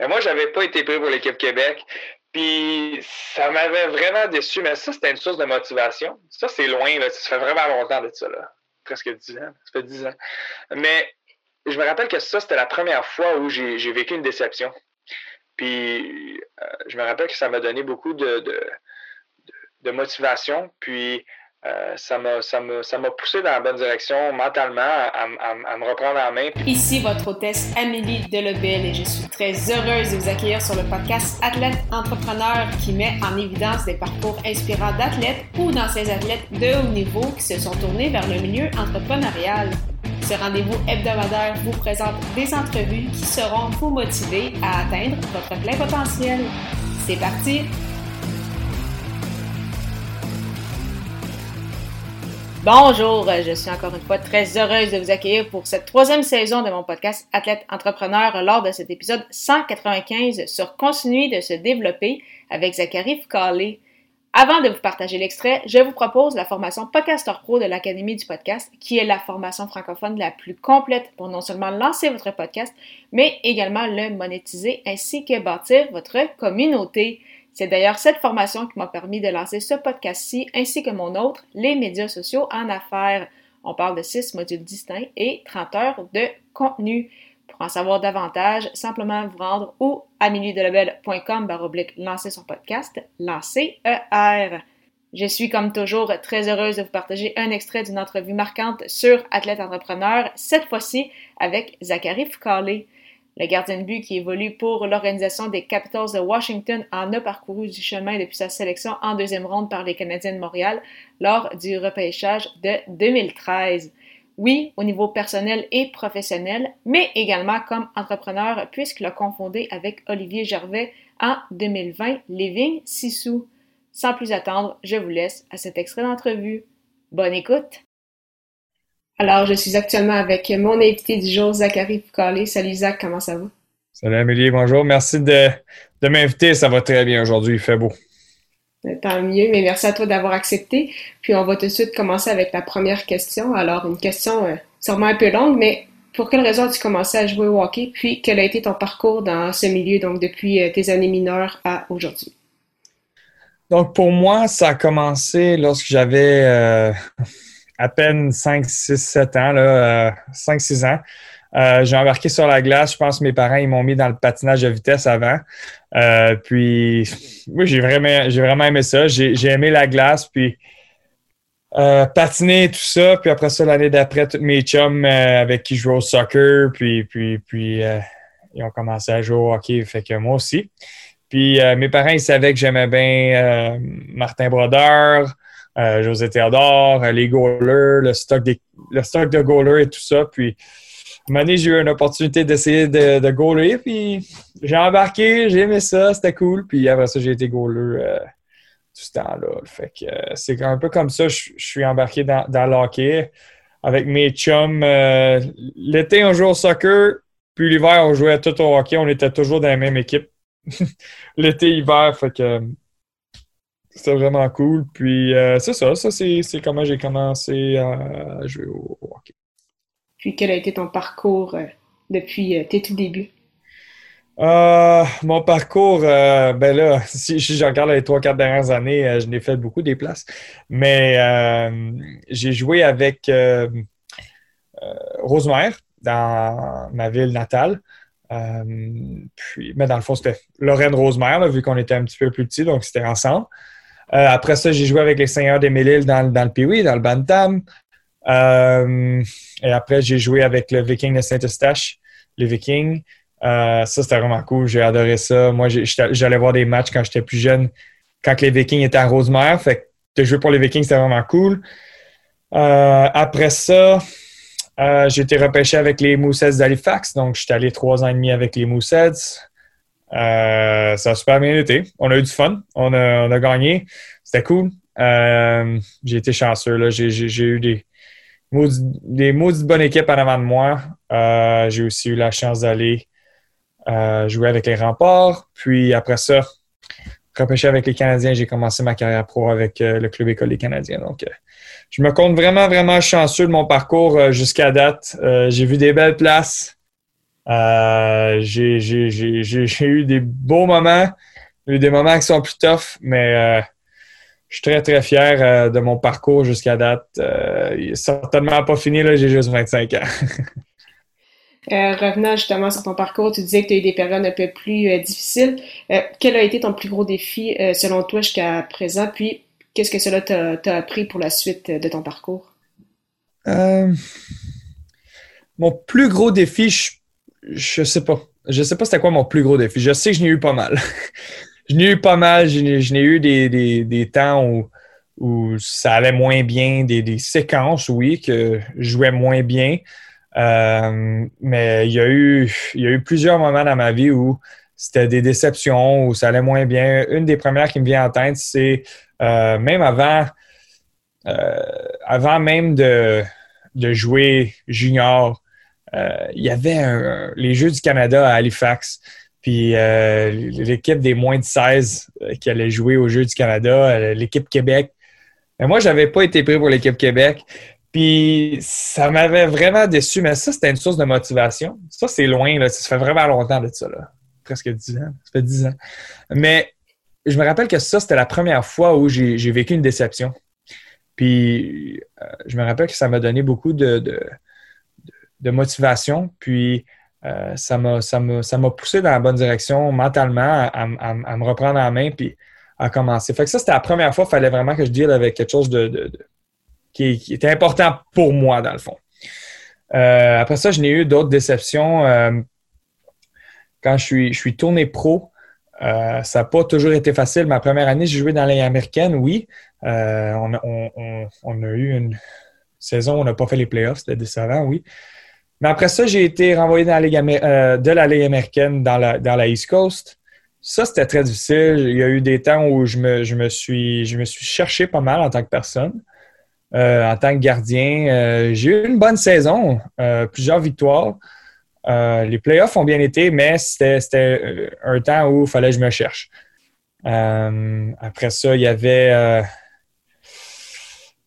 Mais moi, j'avais pas été pris pour l'équipe Québec. Puis ça m'avait vraiment déçu, mais ça, c'était une source de motivation. Ça, c'est loin, là. Ça fait vraiment longtemps de ça, là. Presque dix ans. Ça fait dix ans. Mais je me rappelle que ça, c'était la première fois où j'ai vécu une déception. Puis euh, je me rappelle que ça m'a donné beaucoup de, de, de motivation. Puis euh, ça m'a poussé dans la bonne direction mentalement à, me reprendre en main. Ici votre hôtesse Amélie Delebel et je suis très heureuse de vous accueillir sur le podcast Athlète Entrepreneur qui met en évidence des parcours inspirants d'athlètes ou d'anciens athlètes de haut niveau qui se sont tournés vers le milieu entrepreneurial. Ce rendez-vous hebdomadaire vous présente des entrevues qui seront vous motiver à atteindre votre plein potentiel. C'est parti! Bonjour, je suis encore une fois très heureuse de vous accueillir pour cette troisième saison de mon podcast Athlète Entrepreneur lors de cet épisode 195 sur Continuer de se développer avec Zachary Foucault. Avant de vous partager l'extrait, je vous propose la formation Podcaster Pro de l'Académie du podcast, qui est la formation francophone la plus complète pour non seulement lancer votre podcast, mais également le monétiser ainsi que bâtir votre communauté. C'est d'ailleurs cette formation qui m'a permis de lancer ce podcast-ci ainsi que mon autre, les médias sociaux en affaires. On parle de six modules distincts et 30 heures de contenu. Pour en savoir davantage, simplement vous rendre ou à minuitdelabel.com baroblique lancer son podcast, lancer ER. Je suis comme toujours très heureuse de vous partager un extrait d'une entrevue marquante sur Athlète Entrepreneur, cette fois-ci avec Zachary Foucault. Le gardien de but qui évolue pour l'organisation des Capitals de Washington en a parcouru du chemin depuis sa sélection en deuxième ronde par les Canadiens de Montréal lors du repêchage de 2013. Oui, au niveau personnel et professionnel, mais également comme entrepreneur puisqu'il a confondé avec Olivier Gervais en 2020 Living Sissou. Sans plus attendre, je vous laisse à cet extrait d'entrevue. Bonne écoute! Alors, je suis actuellement avec mon invité du jour, Zachary Foucault. Salut Zach, comment ça va? Salut Amélie, bonjour. Merci de, m'inviter. Ça va très bien aujourd'hui, il fait beau. Ben, tant mieux, mais merci à toi d'avoir accepté. Puis on va tout de suite commencer avec la première question. Alors, une question euh, sûrement un peu longue, mais pour quelle raison as-tu commencé à jouer au hockey? Puis quel a été ton parcours dans ce milieu, donc depuis euh, tes années mineures à aujourd'hui? Donc pour moi, ça a commencé lorsque j'avais euh, à peine 5, 6, 7 ans, là, 5, euh, 6 ans. Euh, j'ai embarqué sur la glace. Je pense que mes parents ils m'ont mis dans le patinage de vitesse avant. Euh, puis, oui, j'ai vraiment, j'ai vraiment aimé ça. J'ai, aimé la glace. Puis, patiner, tout ça. Puis après ça, l'année d'après, tous mes chums avec qui je jouais au soccer. Puis, puis, puis ils ont commencé à jouer au hockey. Fait que moi aussi. Puis, mes parents, ils savaient que j'aimais bien Martin Brodeur. Euh, José Théodore, euh, les goalers, le stock, le stock de goalers et tout ça. Puis, un j'ai eu une opportunité d'essayer de, de goaler, puis j'ai embarqué, j'ai aimé ça, c'était cool. Puis après ça, j'ai été goaler euh, tout ce temps-là. Fait que c'est un peu comme ça, je, suis embarqué dans, dans l'hockey avec mes chums. L'été, on jouait au soccer, puis l'hiver, on jouait tout au hockey. On était toujours dans la même équipe. L'été, hiver, fait que c'était vraiment cool. Puis euh, c'est ça, ça c'est, comment j'ai commencé à jouer au, hockey. Puis quel a été ton parcours euh, depuis euh, tes tout débuts? mon parcours, ben là, si, je regarde les trois, quatre dernières années, je n'ai fait beaucoup des places. Mais j'ai joué avec Rosemère dans ma ville natale. puis, mais dans le fond, c'était Lorraine Rosemère, vu qu'on était un petit peu plus petits, donc c'était ensemble. Euh, après ça, j'ai joué avec les Seigneurs des Mille dans, dans le Pee-Wee, dans le Bantam. Euh, et après, j'ai joué avec le Viking de Saint-Eustache, les Vikings. Euh, ça, c'était vraiment cool. J'ai adoré ça. Moi, j'allais voir des matchs quand j'étais plus jeune, quand les Vikings étaient à Rosemère. Fait que de jouer pour les Vikings, c'était vraiment cool. après ça, j'ai été repêché avec les Mooseheads d'Halifax. Donc, j'étais allé trois ans et demi avec les Mooseheads. Euh, ça a super bien été. On a eu du fun. On a, gagné. C'était cool. Euh, j'ai été chanceux. J'ai, eu des, des de bonne équipe en avant de moi. Euh, j'ai aussi eu la chance d'aller jouer avec les remparts. Puis après ça, repêcher avec les Canadiens, j'ai commencé ma carrière pro avec le club école des Canadiens. Donc, je me compte vraiment, vraiment chanceux de mon parcours jusqu'à date. j'ai vu des belles places. Euh, j'ai eu des beaux moments, eu des moments qui sont plus tough, mais euh, je suis très, très fier euh, de mon parcours jusqu'à date. il n'est certainement pas fini, j'ai juste 25 ans. revenant justement sur ton parcours, tu disais que tu as eu des périodes un peu plus difficiles. quel a été ton plus gros défi selon toi jusqu'à présent? Puis, qu'est-ce que cela t'a appris pour la suite de ton parcours? mon plus gros défi, je je sais pas. Je sais pas c'était quoi mon plus gros défi. Je sais que je n'ai eu pas mal. je n'ai eu pas mal. Je n'ai eu des, temps où, où, ça allait moins bien, des, séquences, oui, que je jouais moins bien. Euh, mais il y, a eu, il y a eu plusieurs moments dans ma vie où c'était des déceptions, où ça allait moins bien. Une des premières qui me vient en tête, c'est euh, même avant, euh, avant même de, de jouer junior, il y avait les Jeux du Canada à Halifax. Puis euh, l'équipe des moins de 16 euh, qui allait jouer aux Jeux du Canada, l'équipe Québec. Mais moi, je n'avais pas été pris pour l'équipe Québec. Puis ça m'avait vraiment déçu, mais ça, c'était une source de motivation. Ça, c'est loin, là. Ça fait vraiment longtemps de ça, là. Presque 10 ans. Ça fait 10 ans. Mais je me rappelle que ça, c'était la première fois où j'ai vécu une déception. Puis je me rappelle que ça m'a donné beaucoup de motivation. Puis euh, ça m'a poussé dans la bonne direction mentalement à, me reprendre en main puis à commencer. Fait que ça, c'était la première fois qu'il fallait vraiment que je deal avec quelque chose de, qui, était important pour moi, dans le fond. Euh, après ça, je n'ai eu d'autres déceptions. Euh, quand je suis, je suis tourné pro, ça n'a pas toujours été facile. Ma première année, j'ai joué dans la américaine, oui. On, on, a eu une saison où on n'a pas fait les playoffs, c'était décevant, oui. Mais après ça, j'ai été renvoyé euh, de la Ligue américaine dans la, dans la East Coast. Ça, c'était très difficile. Il y a eu des temps où je me, je me, suis, je me suis cherché pas mal en tant que personne, euh, en tant que gardien. Euh, j'ai eu une bonne saison, plusieurs victoires. les playoffs ont bien été, mais c'était un temps où il fallait que je me cherche. après ça, il y avait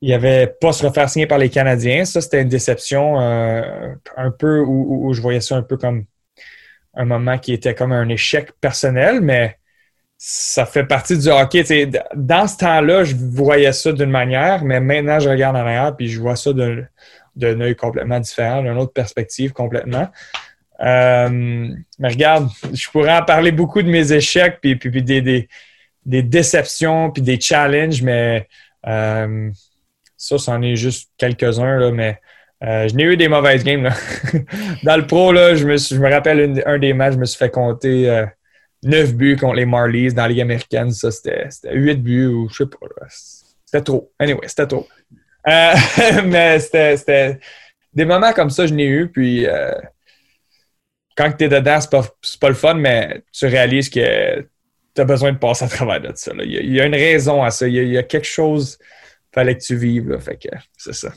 il avait pas se refaire signer par les Canadiens. Ça, c'était une déception euh, un peu où, je voyais ça un peu comme un moment qui était comme un échec personnel, mais ça fait partie du hockey. dans ce temps-là, je voyais ça d'une manière, mais maintenant, je regarde en arrière puis je vois ça d'un œil complètement différent, d'une autre perspective complètement. Euh, mais regarde, je pourrais en parler beaucoup de mes échecs, puis, puis, des, des, déceptions, puis des challenges, mais euh, ça, c'en est juste quelques-uns, mais euh, je n'ai eu des mauvaises games. Dans le pro, là, je, me je me rappelle un des matchs, je me suis fait compter euh, 9 buts contre les Marlies dans la Ligue américaine. Ça, c'était 8 buts ou je sais pas. C'était trop. Anyway, c'était trop. Euh, mais c'était des moments comme ça, je n'ai eu. Puis euh, quand tu es dedans, c'est pas, pas le fun, mais tu réalises que tu as besoin de passer à travers de ça. Il, y a, une raison à ça. il y a quelque chose fallait que tu vives. Là, fait que c'est ça.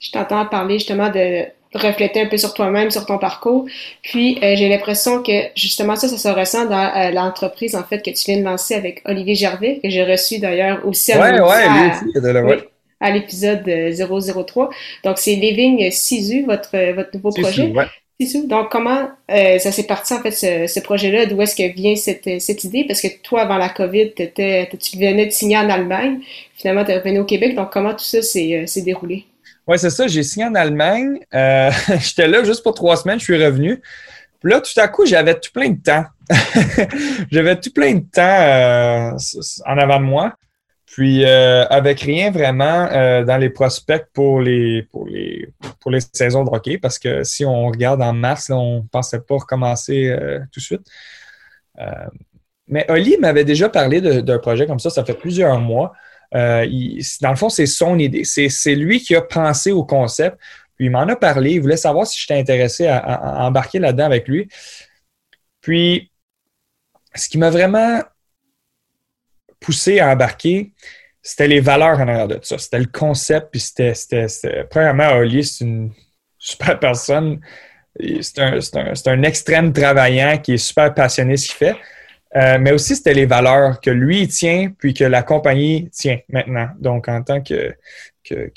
Je t'entends parler justement de refléter un peu sur toi-même, sur ton parcours. Puis euh, j'ai l'impression que justement ça, ça se ressent dans euh, l'entreprise en fait que tu viens de lancer avec Olivier Gervais, que j'ai reçu d'ailleurs aussi à, ouais, ouais, à l'épisode 003. Euh, Donc c'est Living Sisu, votre, votre nouveau projet. Donc, comment euh, ça s'est parti, en fait, ce, projet-là? D'où est-ce que vient cette, idée? Parce que toi, avant la COVID, tu venais de signer en Allemagne. Finalement, tu es revenu au Québec. Donc, comment tout ça s'est euh, déroulé? Oui, c'est ça. J'ai signé en Allemagne. Euh, j'étais là juste pour trois semaines. Je suis revenu. Puis là, tout à coup, j'avais tout plein de temps. j'avais tout plein de temps en avant de moi. Puis euh, avec rien vraiment euh, dans les prospects pour les, pour les pour les saisons de hockey, parce que si on regarde en mars, on ne pensait pas recommencer euh, tout de suite. mais Oli m'avait déjà parlé d'un projet comme ça, ça fait plusieurs mois. Il, dans le fond, c'est son idée. C'est lui qui a pensé au concept. Puis il m'en a parlé. Il voulait savoir si j'étais intéressé à embarquer là-dedans avec lui. Puis, ce qui m'a vraiment poussé à embarquer, c'était les valeurs en arrière de ça. C'était le concept, puis c'était, premièrement, Oli, c'est une super personne. C'est un, c'est, un, extrême travaillant qui est super passionné ce qu'il fait. Euh, mais aussi, c'était les valeurs que lui tient, puis que la compagnie tient maintenant. Donc, en tant que, que,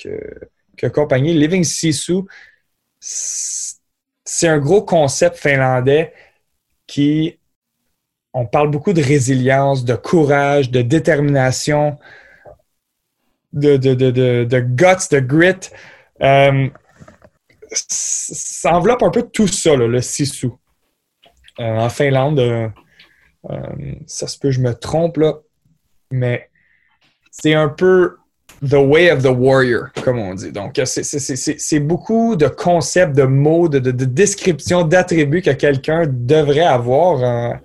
que, compagnie, Living Sisu, c'est un gros concept finlandais qui, on parle beaucoup de résilience, de courage, de détermination, de, de, de, de guts, de grit. Euh, ça enveloppe un peu tout ça, le sisu. Euh, en Finlande, euh, ça se peut, je me trompe, là, mais c'est un peu the way of the warrior, comme on dit. Donc, c'est beaucoup de concepts, de mots, de, de, de descriptions, d'attributs que quelqu'un devrait avoir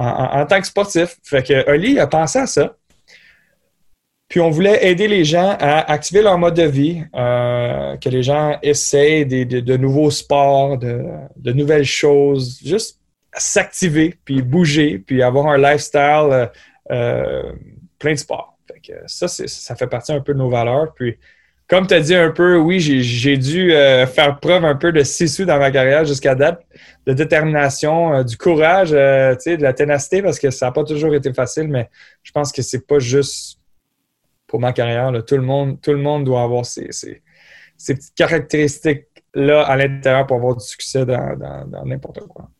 en, tant que sportif. Fait que Oli a pensé à ça. Puis on voulait aider les gens à activer leur mode de vie, euh, que les gens essayent de, nouveaux sports, de, nouvelles choses, juste s'activer, puis bouger, puis avoir un lifestyle euh, euh, plein de sport. ça, ça fait partie un peu de nos valeurs. Puis comme tu as dit un peu, oui, j'ai dû faire preuve un peu de six dans ma carrière jusqu'à date, de détermination, du courage, de la ténacité, parce que ça n'a pas toujours été facile, mais je pense que c'est pas juste pour ma carrière. Tout, le monde, tout le monde doit avoir ces, petites caractéristiques-là à l'intérieur pour avoir du succès dans n'importe quoi.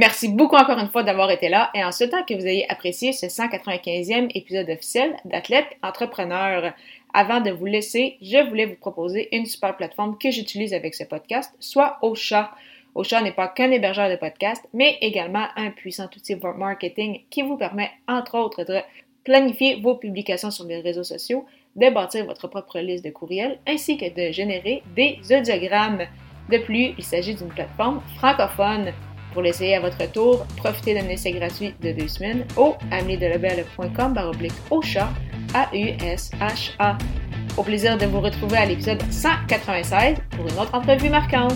Merci beaucoup encore une fois d'avoir été là et en souhaitant que vous ayez apprécié ce 195e épisode officiel d'Athlète Entrepreneur. Avant de vous laisser, je voulais vous proposer une super plateforme que j'utilise avec ce podcast, soit Ocha. Ocha n'est pas qu'un hébergeur de podcast, mais également un puissant outil marketing qui vous permet, entre autres, de planifier vos publications sur les réseaux sociaux, de bâtir votre propre liste de courriels, ainsi que de générer des audiogrammes. De plus, il s'agit d'une plateforme francophone. Pour l'essayer à votre tour, profitez d'un essai gratuit de deux semaines au ameliedelabel.com baroblique au chat, A-U-S-H-A. Au plaisir de vous retrouver à l'épisode 196 pour une autre entrevue marquante.